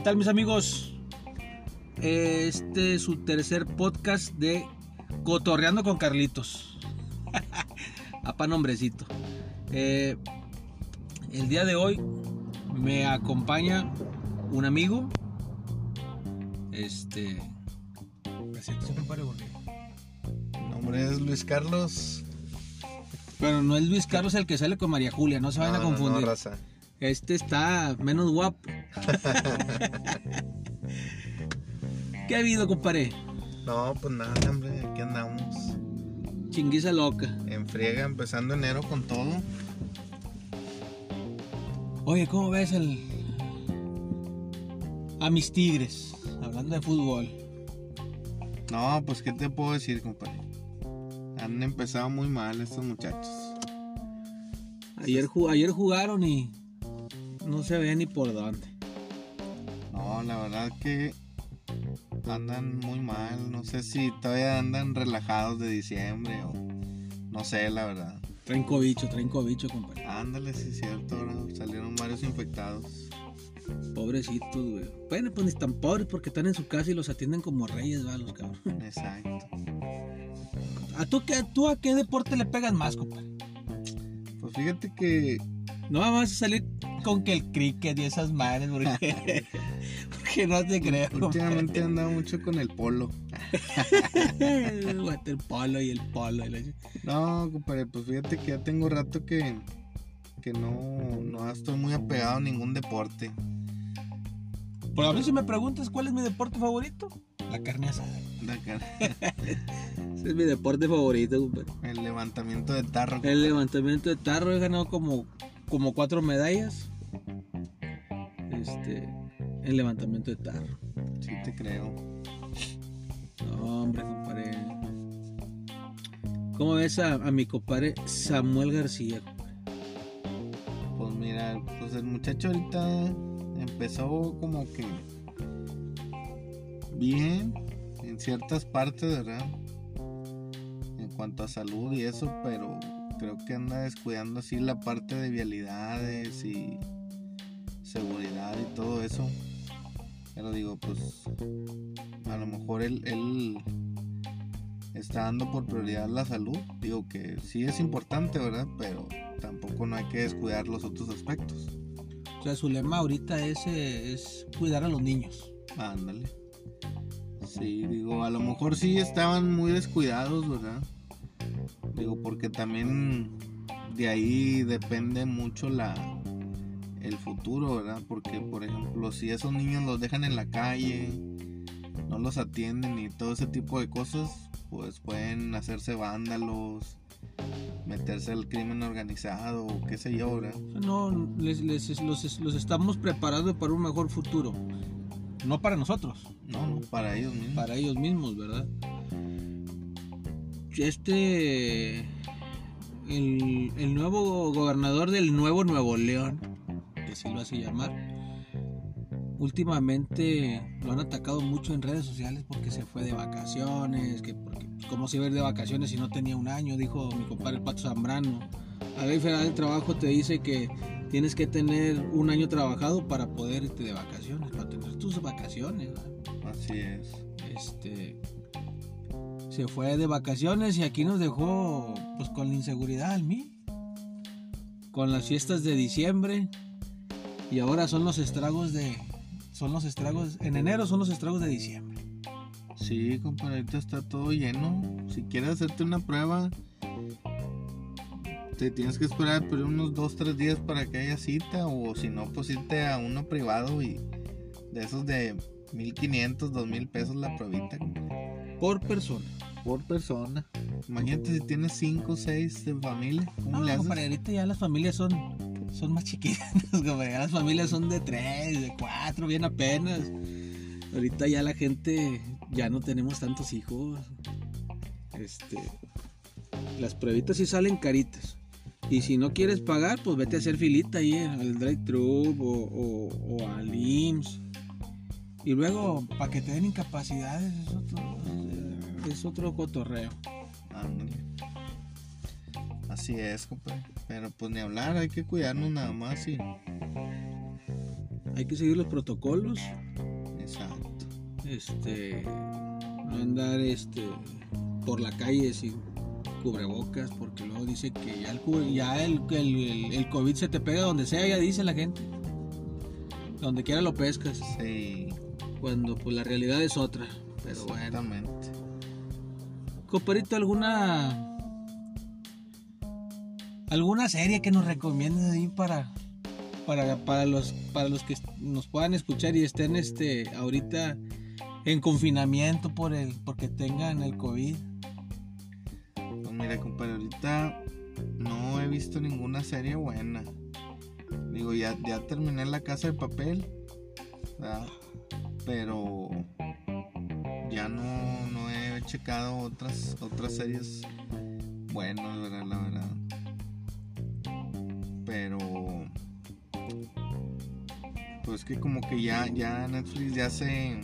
¿qué tal mis amigos? Este es su tercer podcast de Cotorreando con Carlitos. Apa nombrecito. Eh, el día de hoy me acompaña un amigo. Este. Mi nombre es Luis Carlos. Pero no es Luis Carlos el que sale con María Julia, no se van a No, no, no, confundir. raza. Este está menos guapo. ¿Qué ha habido, compadre? No, pues nada, hombre, aquí andamos. Chinguiza loca. En friega, empezando enero con todo. Oye, ¿cómo ves el... a mis tigres? Hablando de fútbol. No, pues qué te puedo decir, compadre. Han empezado muy mal estos muchachos. Ayer, ayer jugaron y no se ve ni por dónde. No, la verdad que andan muy mal. No sé si todavía andan relajados de diciembre o no sé, la verdad. Traen cobicho, traen cobicho, compadre. Ándale, sí cierto, ahora salieron varios infectados. Pobrecitos, güey. Bueno, pues ni tan pobres porque están en su casa y los atienden como reyes, va, los cabros. Exacto. ¿A tú, qué, tú a qué deporte le pegas más, compadre? Pues fíjate que No vamos a salir con que el cricket y esas madres, porque, porque no te creo. últimamente he andado mucho con el polo. el waterpolo y el polo. y la- No, compadre, pues fíjate que ya tengo rato que, que no, no estoy muy apegado a ningún deporte. Por a mí si me preguntas cuál es mi deporte favorito, la carne asada. La cara- Ese es mi deporte favorito, compadre. El levantamiento de tarro. El levantamiento de tarro he ganado como, como cuatro medallas. Este, el levantamiento de tarro. Sí te creo. No, hombre, compadre. ¿Cómo ves a, a mi compadre Samuel García? Pues mira, pues el muchacho ahorita empezó como que bien en ciertas partes, ¿verdad? En cuanto a salud y eso, pero creo que anda descuidando así la parte de vialidades y seguridad y todo eso. Pero digo, pues a lo mejor él, él está dando por prioridad la salud. Digo que sí es importante, ¿verdad? Pero tampoco no hay que descuidar los otros aspectos. O sea, su lema ahorita es, eh, es cuidar a los niños. Ándale. Sí, digo, a lo mejor sí estaban muy descuidados, ¿verdad? Digo, porque también de ahí depende mucho la el futuro, ¿verdad? Porque, por ejemplo, si esos niños los dejan en la calle, no los atienden y todo ese tipo de cosas, pues pueden hacerse vándalos, meterse al crimen organizado o qué sé yo, ¿verdad? No, les, les- los, los estamos preparando para un mejor futuro. No para nosotros, No, no, para ellos mismos. para ellos mismos, ¿verdad? Este. El, el nuevo gobernador del nuevo Nuevo León, que así lo hace llamar, últimamente lo han atacado mucho en redes sociales porque se fue de vacaciones, que porque cómo se iba a ir de vacaciones si no tenía un año, dijo mi compadre el Pato Zambrano. La ley federal del trabajo te dice que tienes que tener un año trabajado para poder irte de vacaciones, para tener tus vacaciones. ¿verdad? Así es. Este se fue de vacaciones y aquí nos dejó pues con la inseguridad al mí. Con las fiestas de diciembre y ahora son los estragos de son los estragos en enero son los estragos de diciembre. Sí, compadre, ahorita está todo lleno. Si quieres hacerte una prueba, te tienes que esperar por unos 2-3 días para que haya cita. O si no, pues irte a uno privado y de esos de 1500, 2000 pesos la pruebita compadre, Por persona. por persona. Imagínate si tienes 5 o 6 de familia. ¿Cómo No, le haces? compadre, ahorita ya las familias son, son más chiquitas, las familias son de tres, de cuatro, bien apenas. Ahorita ya la gente, ya no tenemos tantos hijos. Este, las pruebitas sí salen caritas. Y si no quieres pagar, pues vete a hacer filita ahí al drive-thru o, o, o al IMSS. Y luego, para que te den incapacidades, es otro, es otro cotorreo. Así es, compadre. Pero pues ni hablar, hay que cuidarnos nada más y Hay que seguir los protocolos este, no andar este, por la calle sin cubrebocas, porque luego dice que ya el, ya el, el, el COVID se te pega donde sea, ya dice la gente. Donde quiera lo pescas, Sí, cuando pues la realidad es otra. Pero bueno. exactamente. Comparito, ¿alguna alguna serie que nos recomiendes ahí para para, para los para los que nos puedan escuchar y estén este ahorita en confinamiento por el porque tengan el COVID? Pues mira, compadre, ahorita no he visto ninguna serie buena. Digo, ya, ya terminé La Casa de Papel, ¿verdad? pero ya no, no he checado otras, otras series buenas, ¿verdad? La verdad. Pero, pues que como que ya, ya Netflix ya se,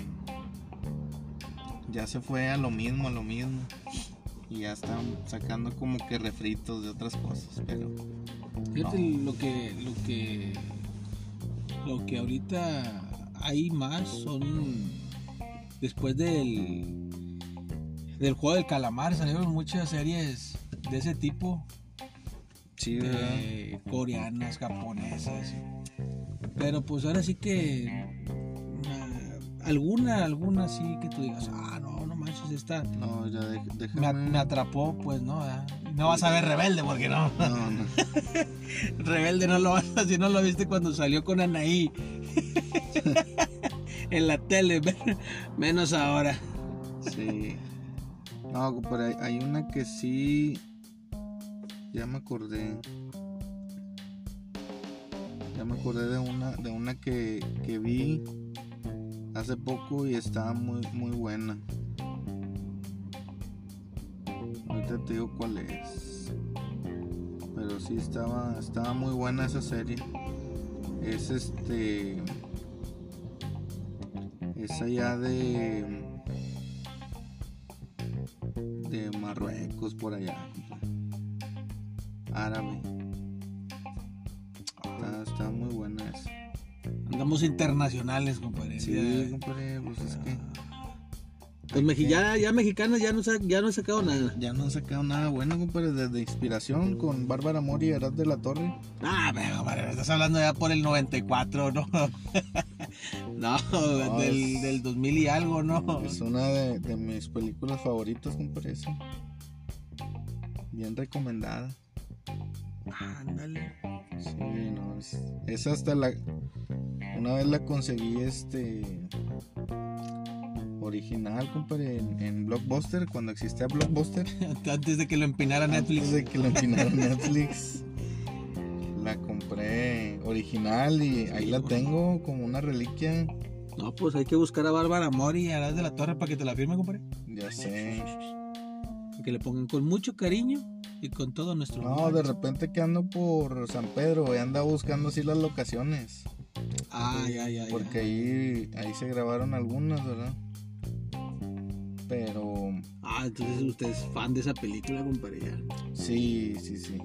ya se fue a lo mismo, a lo mismo y ya están sacando como que refritos de otras cosas, pero Fíjate No. lo que lo que lo que ahorita hay más son después del del juego del calamar salieron muchas series de ese tipo sí, de coreanas, japonesas. Pero pues ahora sí que ah, alguna, alguna sí que tú digas, ah, no, no manches, esta No, ya de- me, déjame. me atrapó, pues no, ah, no vas a ver Rebelde porque no, No, no. Rebelde no lo vas a si no lo viste cuando salió con Anaí en la tele, menos ahora. Sí. No, pero hay, hay una que sí. Ya me acordé. Ya me acordé de una, de una que, que vi hace poco y estaba muy, muy buena. Ahorita te digo cuál es. Pero sí estaba, estaba muy buena esa serie. Es este. Es allá de. De Marruecos, por allá. Árabe. Está, está muy buena esa. Andamos internacionales, compadre. Sí, compadre, pues es que. Pues Meji- ya, ya mexicanos ya no, ya no he sacado nada. Ya no han sacado nada bueno, compadre, desde Inspiración con Bárbara Mori y Arad de la Torre. Ah, pero, compadre, estás hablando ya por el 94, ¿no? no, del, es- del 2000 y algo, ¿no? Es una de, de mis películas favoritas, compadre. esa. Bien recomendada. Ándale. Sí, no, es, esa hasta la. Una vez la conseguí este. Original, compadre, en, en Blockbuster, cuando existía Blockbuster. Antes de que lo empinara Netflix. Antes de que lo empinaron Netflix. La compré original y ahí la tengo como una reliquia. No, pues hay que buscar a Bárbara Mori y a las de la Torre para que te la firme, compadre. Ya sé. Que le pongan con mucho cariño y con todo nuestro No, de repente que ando por San Pedro y anda buscando así las locaciones. Ah, ya, ya, ya. Porque ahí, ahí se grabaron algunas, ¿verdad? Pero Ah, entonces usted es fan de esa película, compadre. sí, sí, sí.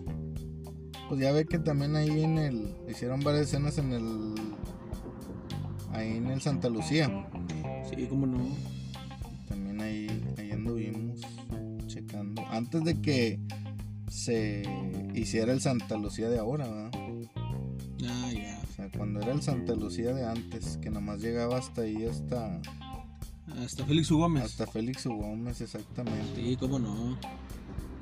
Pues ya ve que también ahí en el. Hicieron varias escenas en el. Ahí en el Santa Lucía. Sí, cómo no. También ahí, ahí anduvimos checando. Antes de que se hiciera el Santa Lucía de ahora, ¿verdad? Ah, ya. O sea, cuando era el Santa Lucía de antes, que nada más llegaba hasta ahí, hasta, Hasta Félix U. Gómez. hasta Félix U. Gómez, exactamente. Sí, cómo no.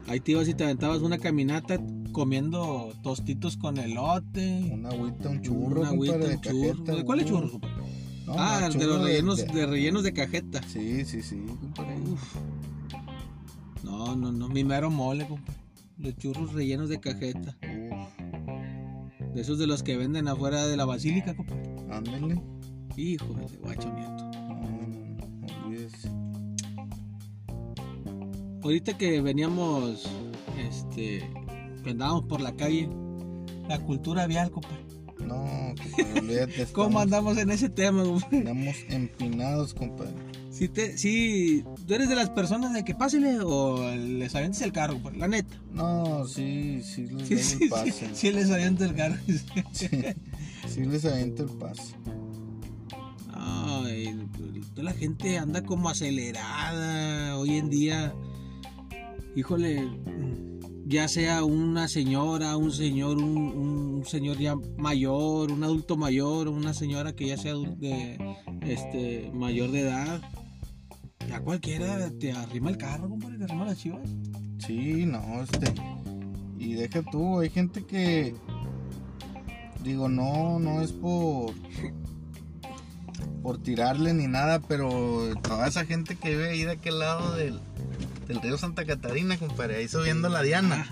Ahí te ibas y te aventabas una caminata comiendo tostitos con elote. Una agüita, un churro, una agüita, un de churro. ¿De churros, compadre? no, ah, no, de churro los rellenos de, de- rellenos de cajeta. Sí, sí, sí, compadre. Uf. No, no, no. Mi mero mole, compadre. Los churros rellenos de cajeta. Uf, De esos de los que venden afuera de la basílica, compadre. ándale. Hijo de guacho nieto. Olvides. Ahorita que veníamos, este, que andábamos por la calle, la cultura vial, compadre. No, compadre, olvídate. ¿Cómo andamos en ese tema, compadre? Andamos empinados, compadre. Si, te, si tú eres de las personas de que pásele o les avientes el carro, compadre, la neta. No, sí, sí les Sí, sí, el pase. sí les aviento el carro. Sí, les aviento el pase. Ay, Toda la gente anda como acelerada hoy en día. Híjole, ya sea una señora, un señor, un, un señor ya mayor, un adulto mayor, una señora que ya sea de, este, mayor de edad. Ya cualquiera te arrima el carro, compadre, te arrima las chivas. Sí, no, este. Y deja tú, hay gente que. Digo, no, no es por. Por tirarle ni nada, pero toda esa gente que vive ahí de aquel lado del, del río Santa Catarina, compadre, ahí subiendo la Diana.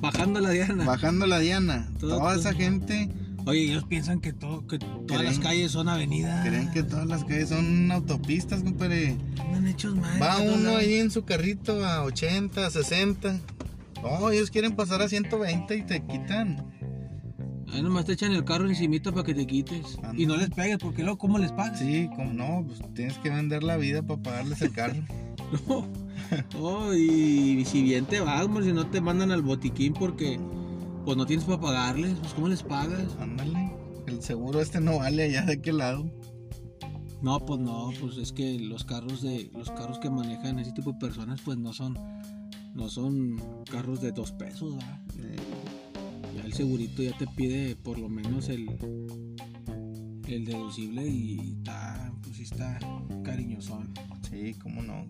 Bajando la Diana. Bajando la Diana. Todo- toda todo. esa gente Oye, ellos piensan que, todo, que todas Creen- las calles son avenidas. creen que todas las calles son autopistas, compadre. Andan hechos mal. Va uno lados. ahí en su carrito a 80, 60. No, ellos quieren pasar a 120 y te quitan. Ahí nomás te echan el carro encimita para que te quites. Anda. Y no les pegues, porque luego, ¿cómo les pagas? Sí, como no, pues tienes que vender la vida para pagarles el carro. No. No, y si bien te vas, si no te mandan al botiquín porque pues no tienes para pagarles, pues ¿cómo les pagas? Ándale. El seguro este no vale allá de qué lado. No, pues no, pues es que los carros de los carros que manejan ese tipo de personas pues no son no son carros de dos pesos, ¿verdad? Eh, Ya el segurito ya te pide por lo menos el el deducible y está pues sí está cariñosón. sí, cómo no.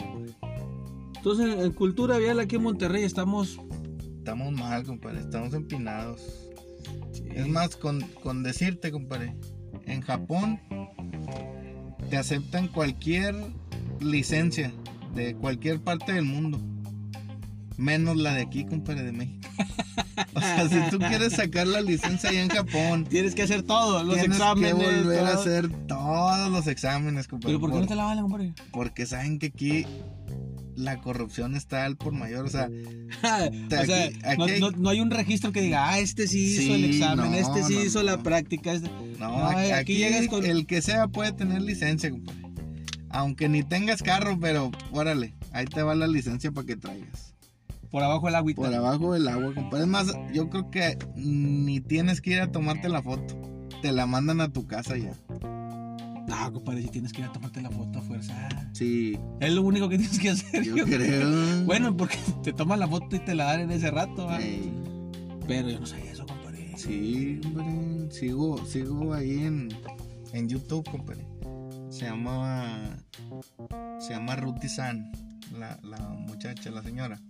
Entonces, en cultura vial aquí en Monterrey estamos Estamos mal, compadre. Estamos empinados. Es más, con, con decirte, compadre, en Japón te aceptan cualquier licencia de cualquier parte del mundo. Menos la de aquí, compadre, de México. O sea, si tú quieres sacar la licencia allá en Japón, tienes que hacer todo, los tienes exámenes, que volver a todo. hacer todos los exámenes, compadre. Pero ¿por qué no te la valen, compadre? Porque saben que aquí la corrupción está al por mayor. O sea, o sea, aquí no, hay- no- no hay un registro que diga, ah, este sí hizo Sí, el examen, no, este sí hizo la práctica. este- No, aquí, llegas con- el que sea puede tener licencia, compadre. Aunque ni tengas carro, pero órale, ahí te va la licencia para que traigas. Por abajo el agüita. Por abajo del agua, compadre. Es más, yo creo que ni tienes que ir a tomarte la foto. Te la mandan a tu casa ya. No, compadre, si tienes que ir a tomarte la foto a fuerza. Sí, Es lo único que tienes que hacer. yo yo creo. creo. Bueno, porque te toman la foto y te la dan en ese rato. ¿va? Ey, Pero yo no sabía eso, compadre. sí, compadre. Sigo, sigo ahí en, en YouTube, compadre. Se llama. Se llama Ruti San, la, la muchacha, la señora.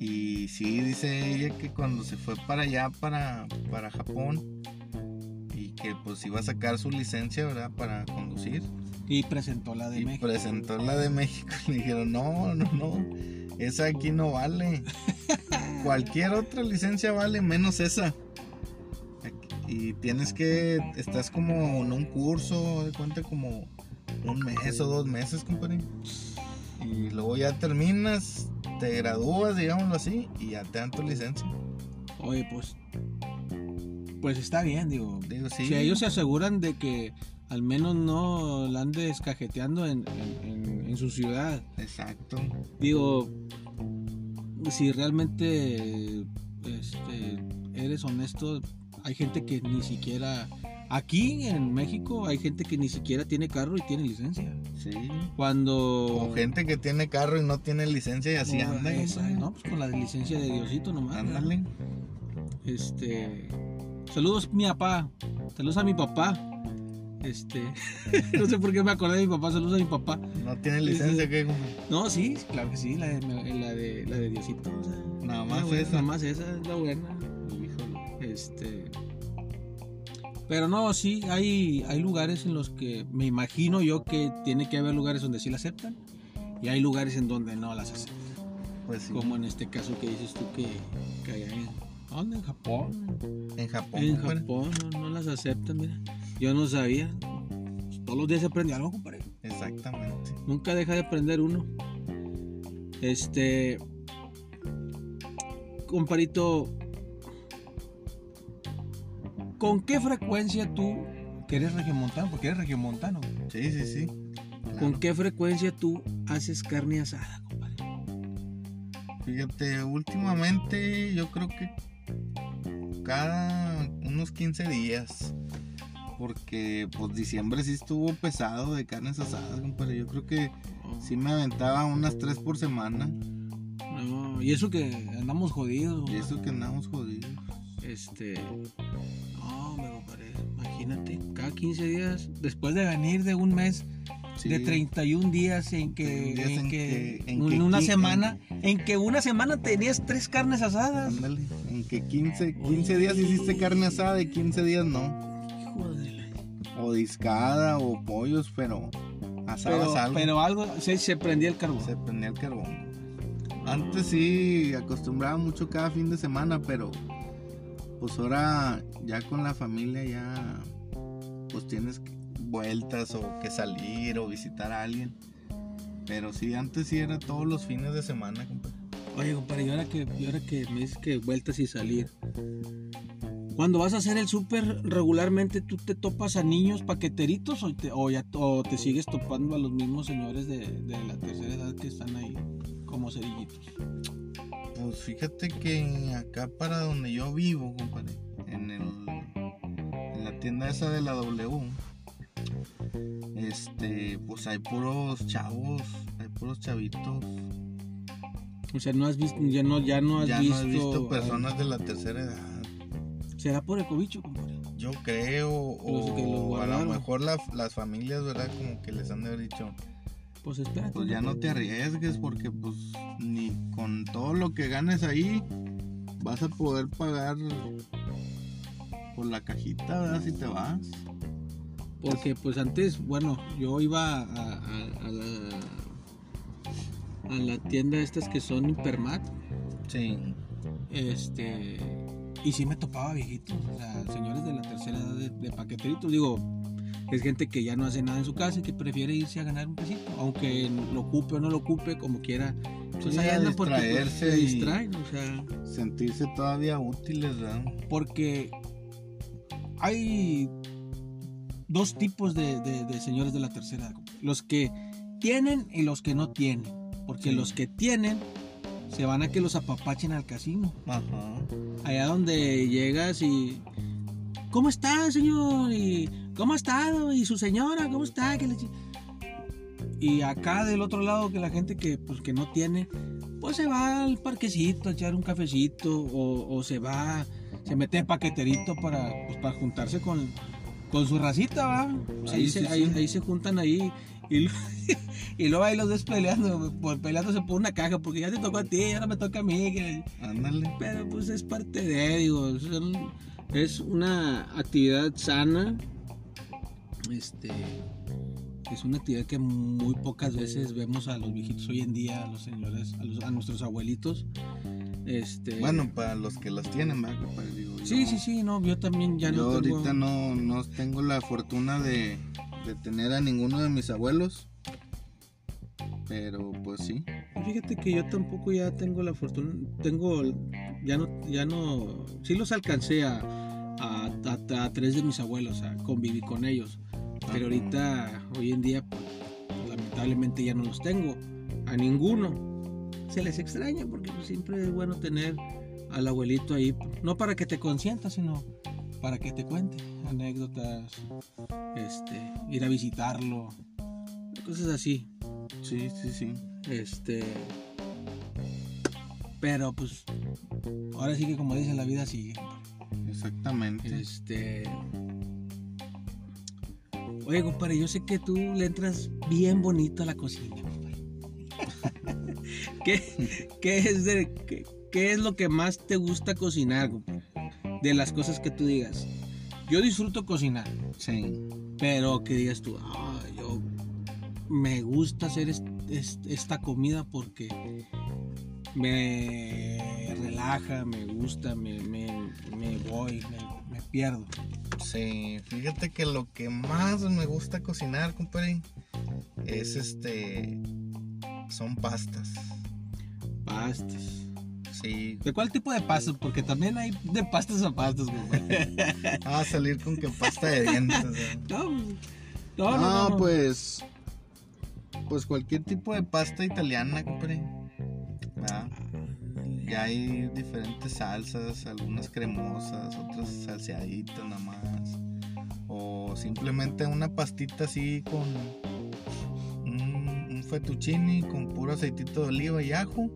Y sí, dice ella que cuando se fue para allá, para, para Japón, que pues iba a sacar su licencia, ¿verdad? Para conducir. Y presentó la de y México. presentó la de México. Y le dijeron, no, no, no, esa aquí no vale. Cualquier otra licencia vale menos esa. Y tienes que, estás como en un curso, de cuenta como un mes o dos meses, compadre. Y luego ya terminas, te gradúas, digámoslo así, y ya te dan tu licencia. Oye, pues. Pues está bien, digo. Digo, sí. Si ellos se aseguran de que al menos no la andes cajeteando en, en- en- en su ciudad. Exacto. Digo, si realmente este, eres honesto, hay gente que ni siquiera... Aquí en México hay gente que ni siquiera tiene carro y tiene licencia. Sí. Cuando... O gente que tiene carro y no tiene licencia y así anda. esa. ¿no? Pues con la licencia de Diosito nomás. Ándale. Este. Saludos mi papá. Saludos a mi papá. Este. no sé por qué me acordé de mi papá. Saludos a mi papá. No tiene licencia, compadre? No, sí, claro que sí, la de, la de, la de Diosito. o sea, Nada más buena, esa. Nada más esa es la buena. Este. Pero no, sí, hay, hay lugares en los que me imagino yo que tiene que haber lugares donde sí la aceptan y hay lugares en donde no las aceptan. Pues sí. Como en este caso que dices tú que, que allá ¿dónde? en Japón. En Japón. En. Japón no, no las aceptan, mira. Yo no sabía. Todos los días se aprende algo, compadre. Exactamente. Nunca deja de aprender uno. Este. Comparito. ¿Con qué frecuencia tú, que eres regiomontano, porque eres regiomontano, Sí, sí, sí. ¿con qué frecuencia tú haces carne asada, compadre? Fíjate, últimamente yo creo que cada unos 15 días. Porque pues diciembre sí estuvo pesado de carnes asadas, compadre. Yo creo que sí me aventaba unas tres por semana. No, y eso que andamos jodidos. Y eso que andamos jodidos. Este. No, me compadre. Imagínate, cada 15 días, después de venir de un mes, Sí. de 31 días en que, 31 días en en que, que- en que una semana, en que una semana tenías tres carnes asadas. Ándale, que 15, 15 días hiciste carne asada y 15 días no. Hijo de la- O discada o pollos, pero asabas Pero, algo. pero algo, se, se prendía el carbón. Se prendía el carbón. Antes sí acostumbraba mucho cada fin de semana, pero pues ahora ya con la familia ya pues tienes vueltas o que salir o visitar a alguien. Pero sí, antes sí era todos los fines de semana, compadre. Oye, compadre, y ahora que, ahora que me dices que vueltas y salir. Cuando vas a hacer el súper regularmente, ¿tú te topas a niños paqueteritos o te, o te sigues topando a los mismos señores de, de la tercera edad que están ahí como cerillitos? Pues fíjate que acá para donde yo vivo, compadre, en, el, en la tienda esa de la W, este, pues hay puros chavos, hay puros chavitos. O sea, no has visto, ya no, ya no has ya visto. no he visto personas de la tercera edad. ¿Será por el cobicho, compadre? Yo creo, Los que los o a lo mejor la- las familias, ¿verdad? Como que les han de haber dicho, Pues espérate. pues ya no te arriesgues porque pues ni con todo lo que ganes ahí vas a poder pagar por la cajita, ¿verdad? Si te vas. Porque pues antes, bueno, yo iba a, a- a la, a la tienda estas que son Hipermat, Sí. este, y sí me topaba viejitos, o sea, señores de la tercera edad de, de paqueteritos, digo, es gente que ya no hace nada en su casa y que prefiere irse a ganar un pesito, aunque lo ocupe o no lo ocupe, como quiera, pues Sí, ahí a andan porque pues, distraerse se y- distraen, o sea, Sentirse todavía útiles, ¿verdad? porque hay dos tipos de, de- de señores de la tercera edad. Los que tienen y los que no tienen. Porque Sí. los que tienen se van a que los apapachen al casino. Ajá. Allá donde llegas y... ¿Cómo está, señor? ¿Y cómo ha estado? ¿Y su señora? ¿Cómo está? ¿Qué le chi-?" Y acá del otro lado que la gente que, pues, que no tiene, pues se va al parquecito a echar un cafecito o, o se va, se mete paqueterito para, pues, para juntarse con, con su racita, ¿va? Pues ahí, se, sí, ahí, sí. ahí se juntan ahí y, lo- y luego ahí los ves peleando, por, peleándose por una caja, porque ya te tocó a ti, ahora me toca a mí. que- Ándale. pero pues es parte de, digo, es una actividad sana. Este es una actividad que muy pocas veces vemos a los viejitos hoy en día, a los señores, a, los- a nuestros abuelitos. Este Bueno, para los que las tienen, ¿verdad? Sí, yo- sí, sí, no, yo también ya yo no tengo ahorita no, no tengo la fortuna de, de tener a ninguno de mis abuelos. Pero pues sí. Fíjate que yo tampoco ya tengo la fortuna, tengo, ya no, ya no, sí los alcancé a, a, a- a tres de mis abuelos, a convivir con ellos, pero ahorita, hoy en día, pues, lamentablemente ya no los tengo, a ninguno. Se les extraña porque pues, siempre es bueno tener al abuelito ahí, no para que te consienta, sino para que te cuente anécdotas, este, ir a visitarlo, cosas así. Sí, sí, sí. Este. Pero pues. Ahora sí que como dicen, la vida sigue. Exactamente. Este. Oye, compadre, yo sé que tú le entras bien bonito a la cocina, compadre. ¿Qué, qué es de, qué, qué es lo que más te gusta cocinar, compadre? De las cosas que tú digas. Yo disfruto cocinar. Sí. Pero que digas tú, "Ah, yo me gusta hacer est- est- esta comida porque me relaja, me gusta, me, me- me voy, me, me pierdo. Sí, fíjate que lo que más me gusta cocinar, compadre, es este. Son pastas. Pastas. Sí. ¿De cuál tipo de pastas? Porque también hay de pastas a pastas, compadre. Ah, salir con que pasta de dientes. No, no, no, No, no. pues. Pues cualquier tipo de pasta italiana, compadre. Ah, Ya hay diferentes salsas, algunas cremosas, otras salseaditas nada más. O o simplemente una pastita así con un, un fettuccini con puro aceitito de oliva y ajo,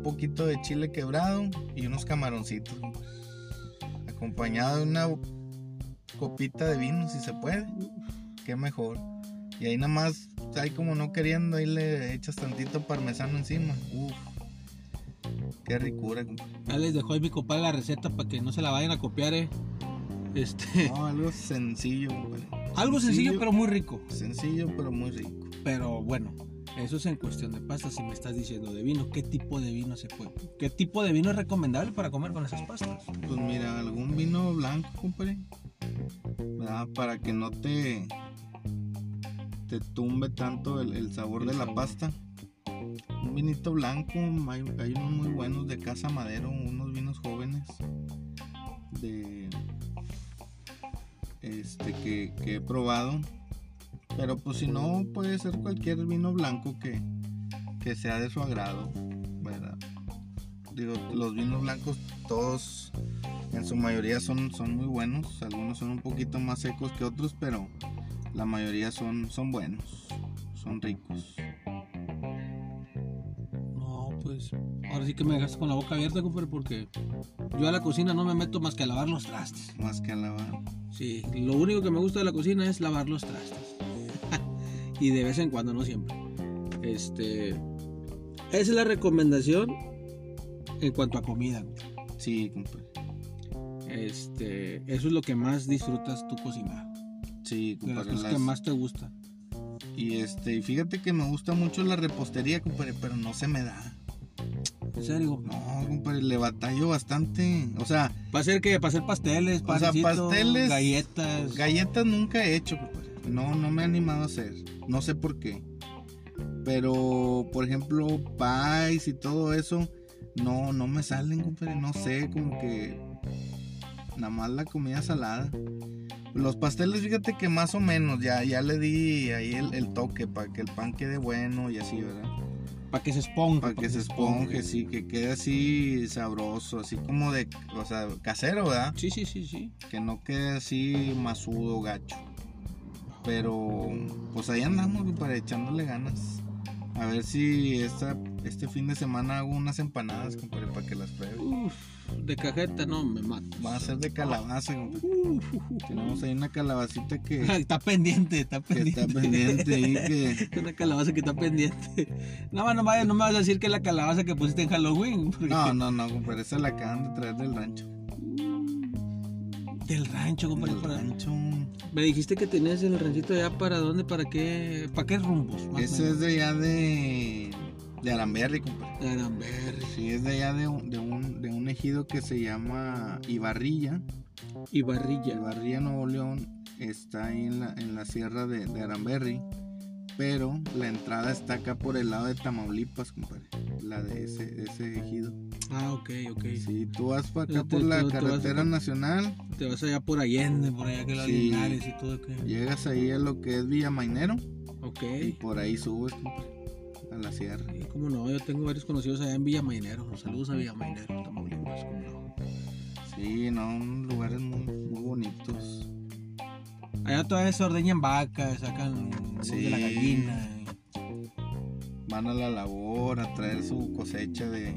un poquito de chile quebrado y unos camaroncitos. Acompañado de una copita de vino si se puede. Qué mejor. Y ahí nada más, ahí como no queriendo, ahí le echas tantito parmesano encima. Uf. Qué ricura, compadre. Ya les dejó ahí mi compadre la receta para que no se la vayan a copiar, eh. Este, No, algo sencillo, algo sencillo pero muy rico. Sencillo, pero muy rico. Pero bueno, eso es en cuestión de pastas. Si me estás diciendo de vino, ¿qué tipo de vino se puede? ¿Qué tipo de vino es recomendable para comer con esas pastas? Pues mira, algún vino blanco, compadre. ¿Verdad? Para que no te te tumbe tanto el, el sabor El de la pasta. Un vinito blanco, hay, hay unos muy buenos de Casa Madero, unos vinos jóvenes de este que, que he probado. Pero pues si no, puede ser cualquier vino blanco que, que sea de su agrado, ¿verdad? Digo, los vinos blancos todos en su mayoría son, son muy buenos, algunos son un poquito más secos que otros, pero la mayoría son, son buenos, son ricos. No, pues ahora sí que me dejaste con la boca abierta, compadre, porque yo a la cocina no me meto más que a lavar los trastes. Más que alabar. Sí, lo único que me gusta de la cocina es lavar los trastes. Y de vez en cuando, no siempre. Este. Esa es la recomendación en cuanto a comida. Sí, compadre. Este, eso es lo que más disfrutas tú cocinar. Sí, De las compadre. cosas que más te gusta. Y este, y fíjate que me gusta mucho la repostería, compadre, pero no se me da. En serio. No, compadre, le batallo bastante. O sea, Para hacer que, para hacer pasteles, O sea, pasteles, galletas. Galletas nunca he hecho, compadre. No, no me he animado a hacer. No sé por qué. Pero, por ejemplo, pies y todo eso, no, no me salen, compadre. No sé, como que nada más la comida salada. Los pasteles, fíjate que más o menos, ya, ya le di ahí el, el toque para que el pan quede bueno y así, ¿verdad? para que se esponje. Para que se esponje, sí, que quede así sabroso, así como de, o sea, casero, ¿verdad? Sí, sí, sí, sí. que no quede así masudo, gacho. Pero pues ahí andamos para echándole ganas. A ver si esta, este fin de semana hago unas empanadas, compadre, para que las pruebe. Uf, de cajeta no me mato. Va a ser de calabaza, compadre. Uf, uf, uf. Tenemos ahí una calabacita que, Está pendiente, está que pendiente. está pendiente ahí que... Una calabaza que está pendiente. No, no, vaya, no me vas a decir que es la calabaza que pusiste en Halloween. porque- No, no, no, compadre, esa la acaban de traer del rancho. Del rancho, compadre. Del rancho. Me dijiste que tenías el ranchito allá para dónde, para qué, para qué rumbos. más o Ese menos? es de allá de... De Aramberri, compadre. De Aramberri. Sí, es de allá de un, de un, de un ejido que se llama Ibarrilla. Y Barrilla. Ibarrilla, Nuevo León, está ahí en la, en la sierra de, de Aramberri, pero la entrada está acá por el lado de Tamaulipas, compadre, la de ese, ese ejido. Ah, ok, ok. Si tú vas para acá por la carretera nacional, Te vas allá por Allende, por allá que los Sí. Linares y todo. Que... llegas ahí a lo que es Villamainero Ok. y por ahí subes, a la sierra. Sí, cómo no, yo tengo varios conocidos allá en Villa Mainero. Saludos a Villa Mainero, Tamaulipas, cómo no. Sí, no, lugares muy, muy bonitos. Allá todavía se ordeñan vacas, sacan voz de la Sí. gallina. Van a la labor a traer su cosecha de,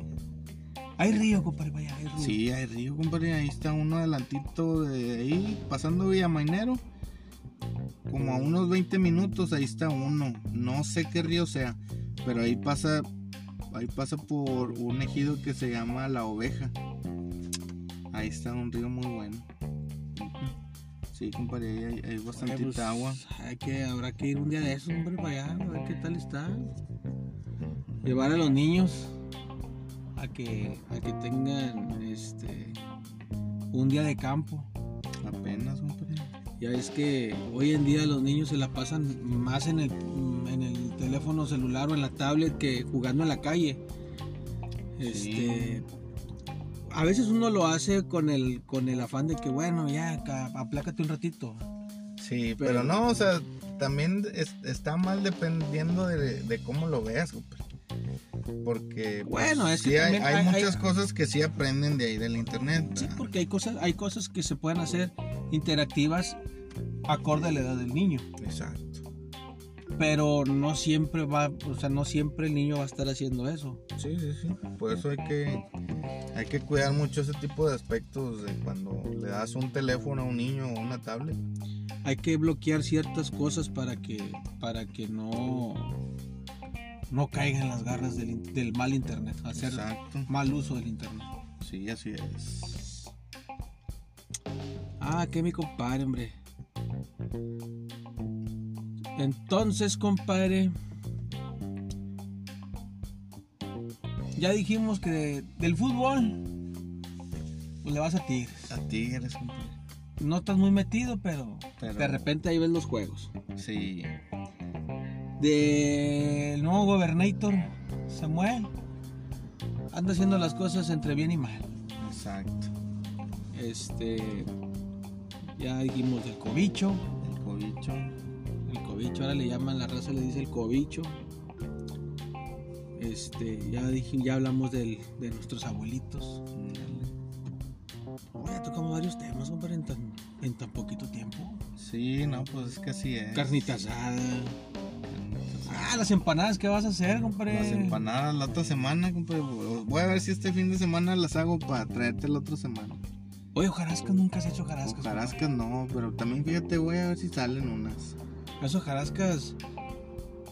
Hay río, compadre, vaya, hay río. Sí, hay río, compadre. Ahí está uno adelantito de ahí, pasando Villamainero. Como a unos 20 minutos, ahí está uno. No sé qué río sea, pero ahí pasa, ahí pasa por un ejido que se llama La Oveja. Ahí está un río muy bueno. Sí, compadre, ahí hay, hay Oye, bastantita pues, agua. Hay que, habrá que ir un día de esos, hombre, para allá, a ver qué tal está. Llevar a los niños a que, a que tengan este un día de campo. Apenas, compadre. Ya es que hoy en día los niños se la pasan más en el, en el teléfono celular o en la tablet que jugando en la calle. Este, a veces uno lo hace con el, con el afán de que, bueno, ya, ca- aplácate un ratito. Sí, Pero- pero, no, o sea, también es- está mal dependiendo de, de cómo lo veas, compadre. Porque pues, Bueno, es que sí hay, también hay hay- muchas hay- cosas que sí aprenden de ahí del internet. Sí, ¿verdad? porque hay cosas, hay cosas que se pueden hacer interactivas acorde a la edad del niño. Exacto. Pero no siempre va, o sea, no siempre el niño va a estar haciendo eso. Sí, sí, sí. Por eso hay que, hay que cuidar mucho ese tipo de aspectos de cuando le das un teléfono a un niño o una tablet. Hay que bloquear ciertas cosas para que, para que no, no caiga en las garras del, mal internet, hacer Exacto. mal uso del internet. Sí, así es. Ah, que mi compadre, hombre. Entonces, compadre. Ya dijimos que de- del fútbol. Pues le vas a Tigres. A Tigres, compadre. No estás muy metido, pero, Pero- de repente ahí ves los juegos. Sí. Del nuevo gobernator, Samuel. Anda haciendo las cosas entre bien y mal. Exacto. Este. Ya dijimos del cobicho. El cobicho. El cobicho, ahora le llaman, la raza le dice el cobicho. Este, ya dije, ya hablamos del, de nuestros abuelitos. Ya tocamos varios temas, compadre, en tan, en tan poquito tiempo. Sí, no, pues es que así es. Carnita asada. Ah, las empanadas, ¿qué vas a hacer, compadre? Las empanadas la otra semana, compadre. Voy a ver si este fin de semana las hago para traerte la otra semana. Oye, hojarascas, nunca has hecho hojarascas. Hojarascas no, pero también fíjate, voy a ver si salen unas. Esas hojarascas,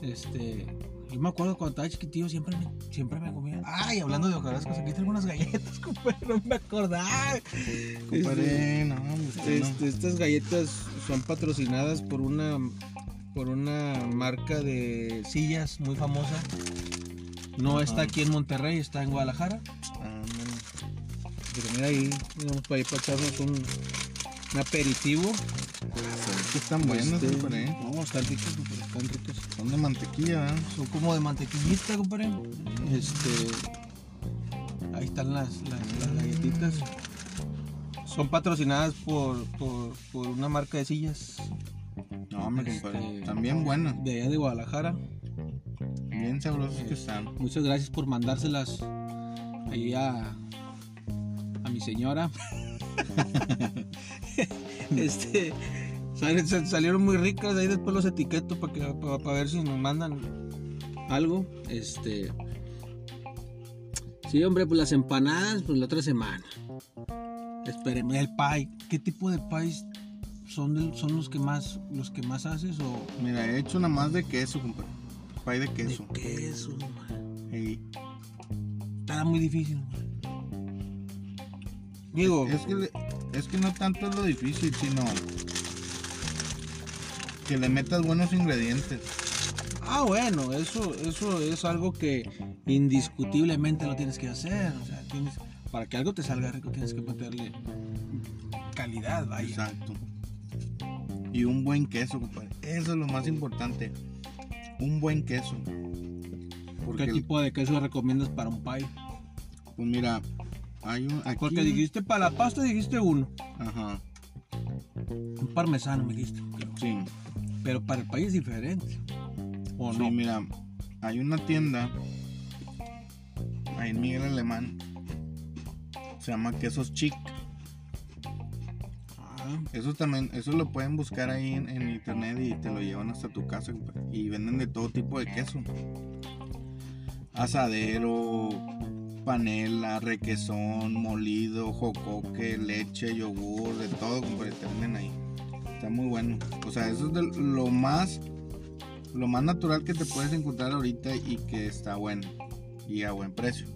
este... Yo me acuerdo cuando estaba chiquitillo siempre me, siempre me comía. Ay, hablando de hojarascas, aquí tengo unas galletas, compadre, no me acordaba. Compadre, no, usted no. Este, estas galletas son patrocinadas por una por una marca de sillas muy famosa. No está aquí en Monterrey, está en Guadalajara. Pero mira ahí, vamos para, ir para echarnos un, un aperitivo. Están buenas, Este, compadre. No, están ricos, compadre, están ricos. Son de mantequilla, ¿verdad? Son como de mantequillita, compadre. Este. Ahí están las, las, las galletitas. Son patrocinadas por, por, por una marca de sillas No, me Este, compadre. Bien buenas. de allá de Guadalajara. Bien sabrosas que están. Muchas gracias por mandárselas ahí a, a mi señora. este sal- sal- salieron muy ricas, ahí después los etiqueto para que para, ver si nos mandan algo. Este Sí, hombre, pues las empanadas, pues la otra semana. Espérenme, el pie. ¿Qué tipo de pies son, son los que más los que más haces o Mira, he hecho nada más de queso, compadre. Pay de queso. de queso? man? Ey, Está muy difícil. man. Digo, Es que, le- es que no tanto es lo difícil, sino que le metas buenos ingredientes. ah, bueno, eso, eso es algo que indiscutiblemente lo tienes que hacer. O sea, tienes, para que algo te salga rico tienes que meterle calidad, vaya. Exacto. Y un buen queso, compadre. Eso es lo más importante. Un buen queso. Porque, ¿Qué tipo de queso recomiendas para un pie? pues mira, hay un. Aquí, Porque dijiste para la pasta dijiste uno, Ajá, un parmesano me dijiste, creo. sí. pero para el país es diferente. ¿O Sí, no? mira, hay una tienda ahí en Miguel Alemán. Se llama Quesos Chic. Eso también, eso lo pueden buscar ahí en, en internet y te lo llevan hasta tu casa. Y venden de todo tipo de queso. Asadero, panela, requesón, molido, jocoque, leche, yogur, de todo, compadre, te venden ahí. Está muy bueno. O sea, eso es de lo más, lo más natural que te puedes encontrar ahorita y que está bueno. Y a buen precio.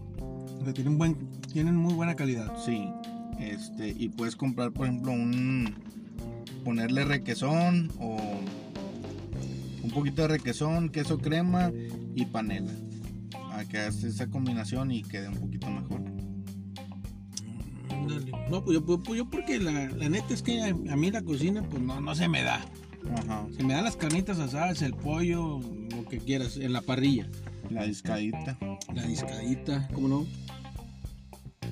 que tienen, buen, tienen muy buena calidad. Sí, este, y puedes comprar, por ejemplo, un ponerle requesón o un poquito de requesón, queso crema y panela. A que hagas esa combinación y quede un poquito mejor. Ándale. No, pues yo, pues yo porque la, la neta es que a, a mí la cocina pues no, no se me da. Ajá. Se me dan las carnitas asadas, el pollo, lo que quieras, en la parrilla. La discadita. La discadita, ¿cómo no?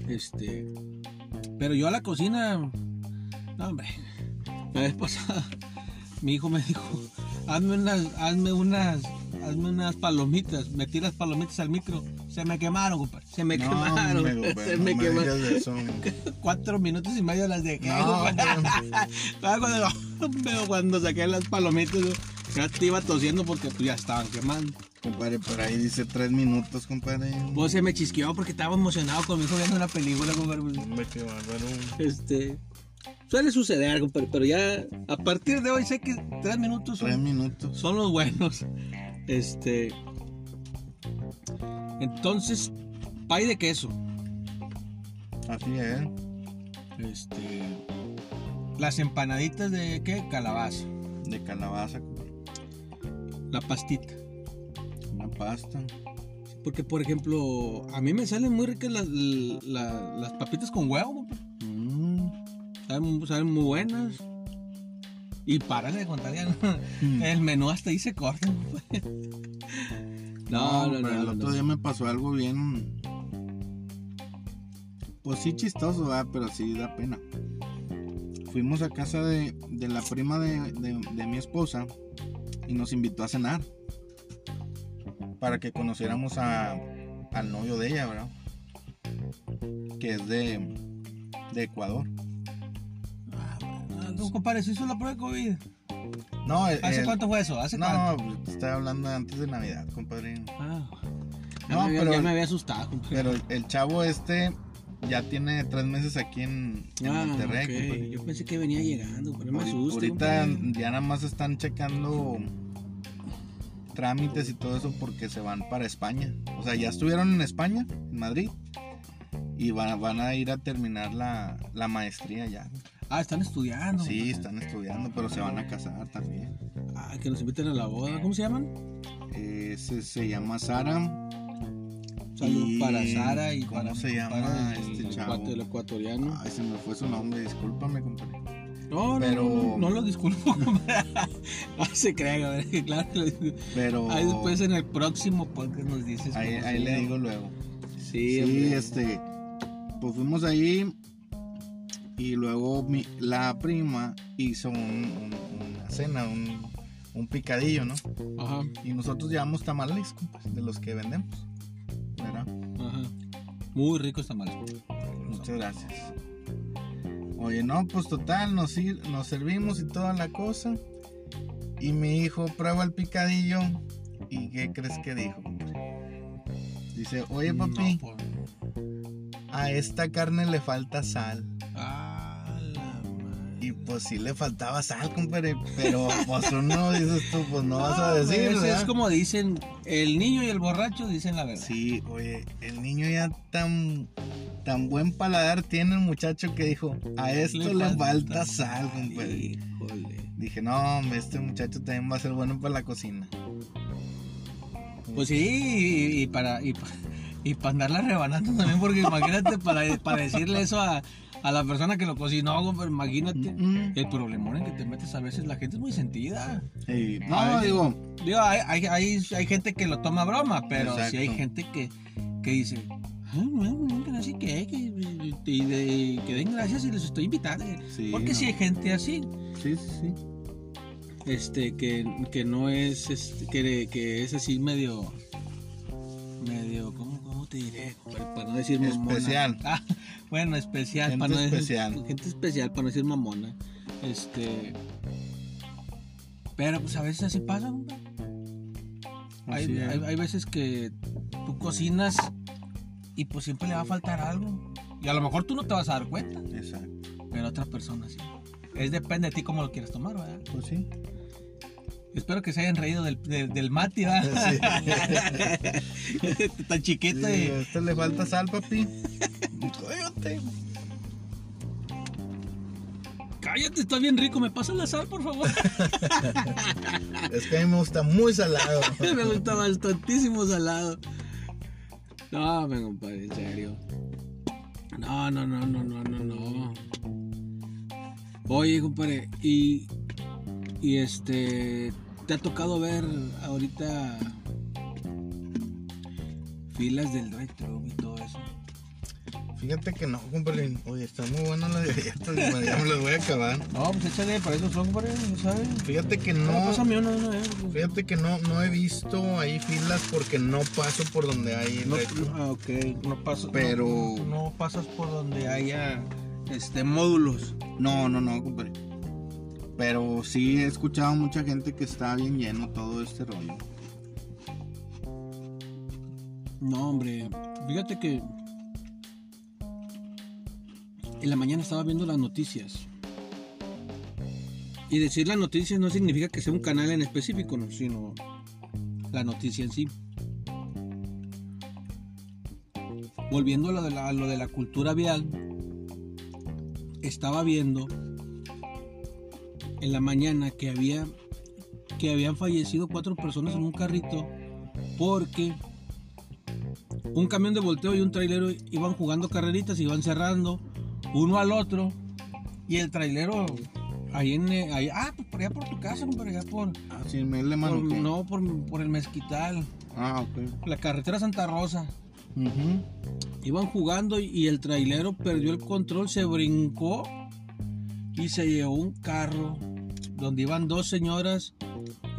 Este. Pero yo a la cocina. No, hombre. La vez pasada, mi hijo me dijo: hazme unas, hazme unas, hazme unas palomitas. Metí las palomitas al micro. Se me quemaron, compadre. Se me No, quemaron. compadre, se no me me quemaron. digas eso. Cuatro minutos y medio las dejé. No, compadre. cuando, saqué las palomitas, yo ya te iba tosiendo porque pues, ya estaban quemando. Compadre, por ahí dice tres minutos, compadre. Pues se me chisqueó porque estaba emocionado con mi hijo viendo una película, compadre. Hombre, qué bárbaro. Este. Suele suceder, compadre, pero ya a partir de hoy sé que tres minutos Tres son, minutos. son los buenos. Este. Entonces, pay de queso. Así es. Este. Las empanaditas de qué? Calabaza. De calabaza, compadre. La pastita. Una pasta. Porque, por ejemplo, a mí me salen muy ricas las, la- las papitas con huevo. Mm. Saben, saben muy buenas. Y párale de contar ya. Mm. El menú hasta ahí se corta. No, no, no. pero el otro día me pasó algo bien. Pues sí, chistoso, ¿verdad? pero sí da pena. Fuimos a casa de, de la prima de, de- de mi esposa y nos invitó a cenar. Para que conociéramos a, al novio de ella, ¿verdad? Que es de, de Ecuador. Ah, no, compadre, ¿se hizo la prueba de COVID? No, el- ¿Hace el- cuánto fue eso? ¿Hace No, cuánto? pues, te estoy hablando de antes de Navidad, compadre. Ah, ya, No, me había, pero- ya me había asustado, compadre. Pero el chavo este ya tiene tres meses aquí en, en Ah, Monterrey. compadre. Yo pensé que venía llegando, pero me asusta. Ahorita compadre. ya nada más están checando trámites y todo eso porque se van para España. O sea, ya estuvieron en España, en Madrid, y van, van a ir a terminar la, la maestría ya. Ah, están estudiando. Sí, están estudiando, pero se van a casar también. Ah, que nos inviten a la boda. ¿Cómo se llaman? Ese se llama Sara. Salud Y- para Sara y ¿cómo para se llama este el chavo? el ecuatoriano. Ay, se me fue su nombre, discúlpame, compadre. No, no, pero- no, no, lo disculpo. compadre. no se crea, a ver, que claro que lo disculpo. Pero Ahí después en el próximo podcast nos dices. ahí, le digo luego. Sí, Sí, hombre. este, pues fuimos ahí y luego mi- la prima hizo un- un- una cena, un, un picadillo, ¿no? Ajá, Y nosotros llevamos tamales, compas, de los que vendemos. ¿Verdad? ajá. Muy rico esta mal. Muchas gracias. Oye, no, pues total, nos, nos servimos y toda la cosa. Y mi hijo prueba el picadillo. ¿Y qué crees que dijo? Dice, oye papi, No, a esta carne le falta sal. Ah. Y pues sí le faltaba sal, compadre. Pero pues uno dices tú, pues no vas a decir, pues. Es como dicen, el niño y el borracho dicen la verdad. Sí, oye, el niño ya tan, tan buen paladar tiene el muchacho que dijo, a esto le, falta, sal, compadre. Híjole. Dije, no, este muchacho también va a ser bueno para la cocina. Pues sí, y, y para y, pa- y para andarla rebanando también, porque imagínate para, para decirle eso a, a la persona que lo cocinó, compadre, imagínate. Mm, El problemón en que te metes a veces, la gente es muy sentida. A no, digo, Digo, hay, hay, hay, hay gente que lo toma broma, pero sí hay Exacto. gente que, que dice, "Ah, no, no, que que, y de- que den gracias y les estoy invitando. sí, Porque no. sí hay gente así, sí, sí, sí. este, que, que no es, este, que, que es así medio, medio, ¿cómo, cómo te diré? Para, para no decir mamona. Especial. Ah, bueno, especial, Gente para no decir- especial. gente especial, para no decir mamona. Este, pero pues a veces así pasa, hombre. Hay, hay- hay veces que tú cocinas y pues siempre le va a faltar algo. Y a lo mejor tú no te vas a dar cuenta, Exacto. pero otras personas sí. Es depende de ti cómo lo quieras tomar, ¿verdad? Pues sí. Espero que se hayan reído del, del, del Mati, ¿verdad? Tan chiquito Sí, y... a este le falta sal, papi. Cállate. Cállate, está bien rico, ¿me pasa la sal, por favor? Es que a mí me gusta muy salado. me gusta bastantísimo salado. No, me compadre, en serio. No, no, no, no, no, no, no. Oye, compadre, y, y este, ¿te ha tocado ver ahorita filas del drive-thru y todo eso? Fíjate que no, compadre. Oye, está muy buena la galletas. ya me las voy a acabar. No, pues échale, para eso son, compadre, ¿sabes? Fíjate que No, no. pásame una, una, eh. Fíjate que no, no he visto ahí filas porque no paso por donde hay No, ah, ok, no pasas. Pero- No, no pasas por donde haya este módulos. No, no, no, compadre. Pero sí he escuchado mucha gente que está bien lleno todo este rollo. No, hombre, fíjate que en la mañana estaba viendo las noticias. Y decir las noticias no significa que sea un canal en específico, no, sino la noticia en sí. Volviendo a lo de la cultura vial, estaba viendo en la mañana que había que habían fallecido cuatro personas en un carrito porque un camión de volteo y un trailero iban jugando carreritas, iban cerrando uno al otro y el trailero ahí en eh, ahí, ah pues por allá por tu casa por allá por, Ah, le por- no por, por el mezquital. Ah, ok. la carretera Santa Rosa. Iban jugando y, y el trailero perdió el control se brincó y se llevó un carro donde iban dos señoras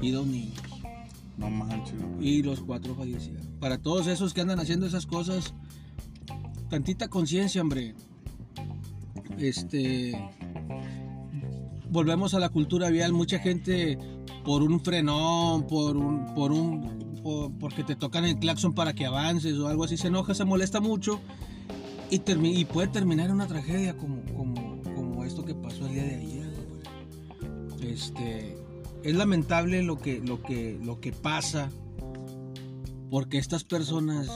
y dos niños No manches. güey. y los cuatro fallecieron. Para todos esos que andan haciendo esas cosas, tantita conciencia, hombre. Este. Volvemos a la cultura vial. Mucha gente por un frenón, por un. por un. por- porque te tocan el claxon para que avances o algo así, se enoja, se molesta mucho. Y, y puede terminar en una tragedia como, como, como esto que pasó el día de ayer. Este es lamentable lo que, lo que, lo que pasa porque estas personas,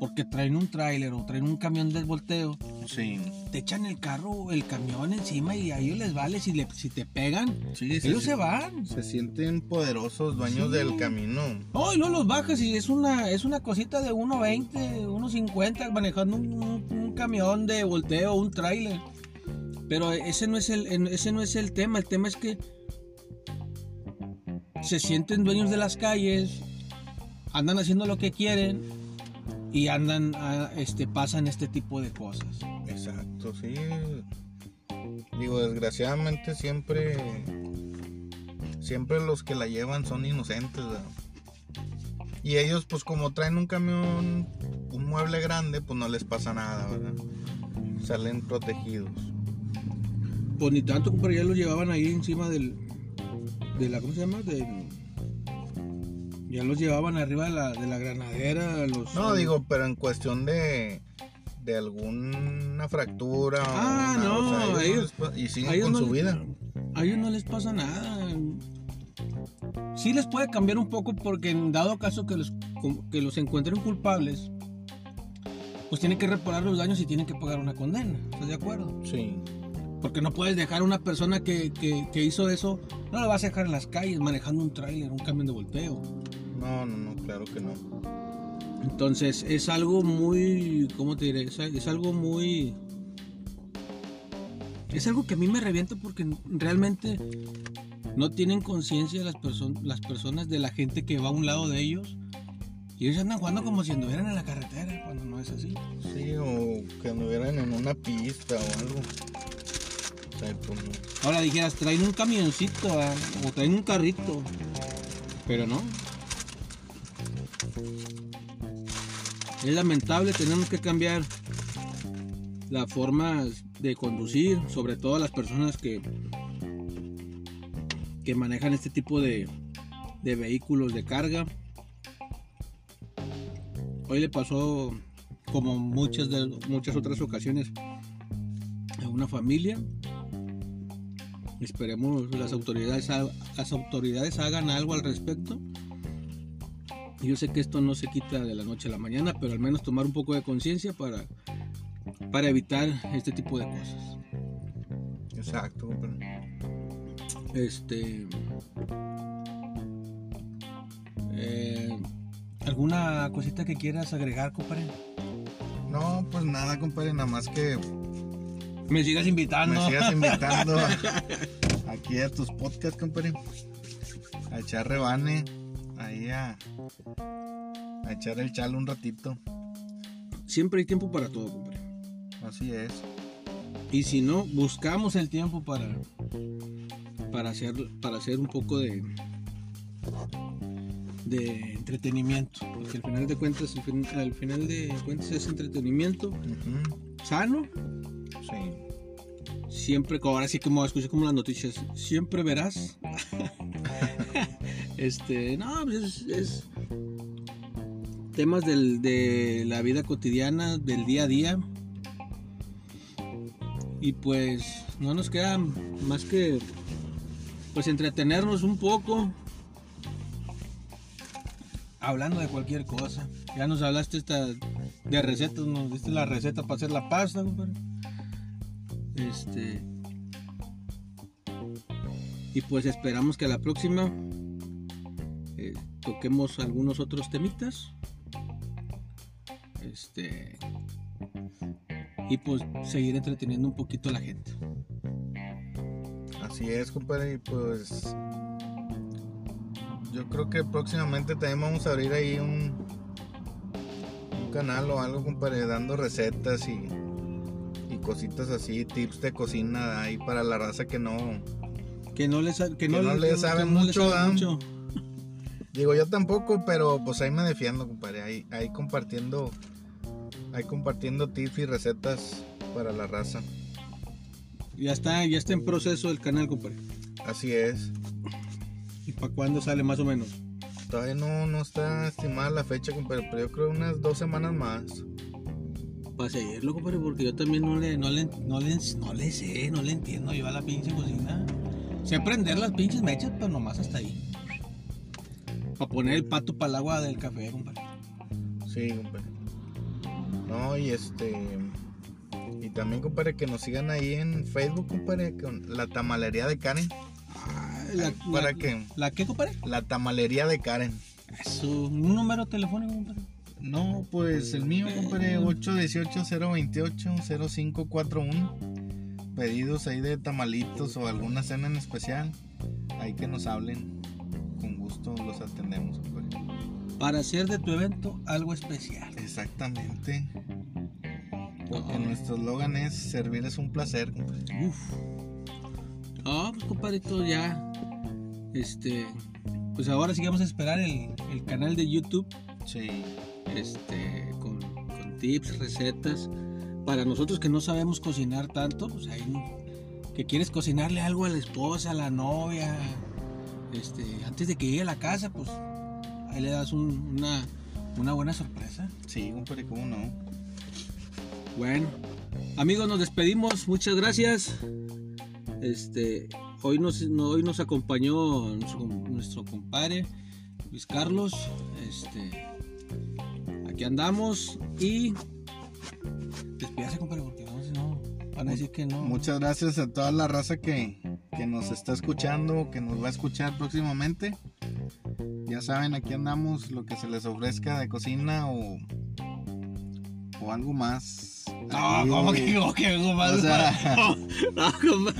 porque traen un tráiler o traen un camión de volteo, Sí. te echan el carro, el camión encima y a ellos les vale si, le, si te pegan, Sí, ellos se van. Se sienten poderosos dueños Sí. del camino. Oh, y luego los bajas y es una, es una cosita de 1.20, 1.50 manejando un, un- un camión de volteo, un tráiler. Pero ese no, es el, ese no es el tema, el tema es que se sienten dueños de las calles, andan haciendo lo que quieren y andan, este, pasan este tipo de cosas. Exacto, sí. Digo, desgraciadamente siempre. Siempre los que la llevan son inocentes. Y ellos, pues como traen un camión, un mueble grande, pues no les pasa nada, ¿verdad? Salen protegidos. Pues ni tanto, pero ya los llevaban ahí encima del, de la, ¿cómo se llama? Del- ya los llevaban arriba de la, de la granadera, los... No, digo, pero en cuestión de. de alguna fractura. o Ah, una- no, o sea, ellos ellos- y siguen ellos con no su les- vida. A ellos no les pasa nada. Sí les puede cambiar un poco porque en dado caso que los, que los encuentren culpables, pues tienen que reparar los daños y tienen que pagar una condena. ¿Estás de acuerdo? Sí. Porque no puedes dejar a una persona que, que- que hizo eso, no la vas a dejar en las calles manejando un tráiler, un camión de volteo. No, no, no, claro que no. Entonces es algo muy, ¿cómo te diré? Es, es algo muy... Es algo que a mí me revienta porque realmente no tienen conciencia las, perso- las personas de la gente que va a un lado de ellos. Y ellos andan jugando como si anduvieran en la carretera, cuando no es así. Sí, o que anduvieran en una pista o algo. Pues. Ahora dijeras, traen un camioncito o traen un carrito. Pero no. Es lamentable, tenemos que cambiar la forma de conducir, sobre todo a las personas que, que manejan este tipo de, de vehículos de carga. Hoy le pasó, como muchas, de, muchas otras ocasiones, a una familia Esperemos las autoridades, las autoridades hagan algo al respecto. Yo sé que esto no se quita de la noche a la mañana, pero al menos tomar un poco de conciencia para, para evitar este tipo de cosas. Exacto, compadre. Este. eh, ¿Alguna cosita que quieras agregar, compadre? No, pues nada, compadre, nada más que Me sigas invitando. me sigas invitando a- aquí a tus podcasts, compadre. A echar rebane, ahí a, a echar el chal un ratito. Siempre hay tiempo para todo, compadre. Así es. Y si no, buscamos el tiempo para, para, hacer, para hacer un poco de, de entretenimiento. Porque al final de cuentas, al fin- al final de cuentas es entretenimiento sano. Siempre, ahora sí como escuché como las noticias, siempre verás. este, no, pues es, es temas del- de la vida cotidiana, del día a día. Y pues no nos queda más que pues entretenernos un poco. Hablando de cualquier cosa. Ya nos hablaste esta de recetas, nos diste la receta para hacer la pasta, compadre. Este. Y pues esperamos que a la próxima eh, toquemos algunos otros temitas. Este. Y pues seguir entreteniendo un poquito a la gente. Así es, compadre. Y pues. Yo creo que próximamente también vamos a abrir ahí un. Un canal o algo, compadre, dando recetas y. Cositas así, tips de cocina ahí para la raza que no. Que no les, que no, no le- le que sabe no le mucho, sabe mucho. Digo, yo tampoco, pero pues ahí me defiendo, compadre. Ahí, ahí compartiendo. Ahí compartiendo tips y recetas para la raza. Ya está, ya está en proceso el canal, compadre. Así es. ¿Y para cuándo sale más o menos? Todavía no, no está estimada la fecha, compadre, pero yo creo unas dos semanas más. Para seguirlo, compadre, porque yo también no le, no le, no le, no le sé, no le entiendo yo a la pinche cocina. Sé prender las pinches mechas, pero nomás hasta ahí. Para poner el pato para el agua del café, compadre. Sí, compadre. No, y este. Y también, compadre, que nos sigan ahí en Facebook, compadre, con la tamalería de Karen. Ah, la, ¿Para la- qué? ¿La qué, compadre? La tamalería de Karen. Eso, un número telefónico, compadre. No, pues el mío, compadre, 818-028-0541. Pedidos ahí de tamalitos o alguna cena en especial. Ahí que nos hablen. Con gusto los atendemos, compadre. Para hacer de tu evento algo especial. Exactamente. Porque nuestro eslogan es servir es un placer, compadre. Uf. No, pues compadrito, ya. Este. Pues ahora sí que vamos a esperar el, el canal de YouTube. Sí. Este. Con, con tips, recetas. Para nosotros que no sabemos cocinar tanto, pues ahí. Que quieres cocinarle algo a la esposa, a la novia. Este. Antes de que llegue a la casa, pues. Ahí le das un- una, una buena sorpresa. Sí, compadre, ¿cómo no? Bueno, amigos, nos despedimos. Muchas gracias. Este, hoy nos, no- hoy nos acompañó nuestro, nuestro compadre Luis Carlos. Este, aquí andamos y despídase, compadre, porque no, si no van a decir que no. Muchas gracias a toda la raza que, que nos está escuchando, que nos va a escuchar próximamente. Ya saben, aquí andamos lo que se les ofrezca de cocina o, o algo más. No, ¿cómo que, que algo más? O sea- no, no,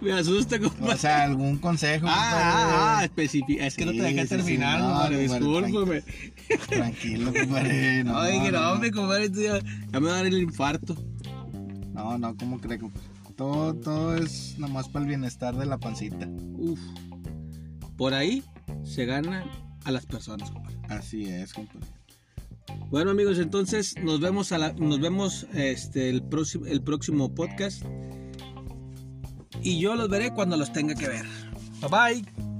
me asusta, compadre. O sea, algún consejo. Ah, ah, ah, Es que no te dejé sí, sí, terminar, no, compadre. Discúlpame. Tranquilo, compadre. No, Ay, que no, hombre, compadre, ya, ya me va a dar el infarto. no, no, ¿cómo cree, compadre? Todo, todo es nomás para el bienestar de la pancita. Uf. Por ahí se gana a las personas, compadre. Así es, compadre. Bueno, amigos, entonces nos vemos nos vemos este el próximo el próximo podcast. Y yo los veré cuando los tenga que ver. Bye bye.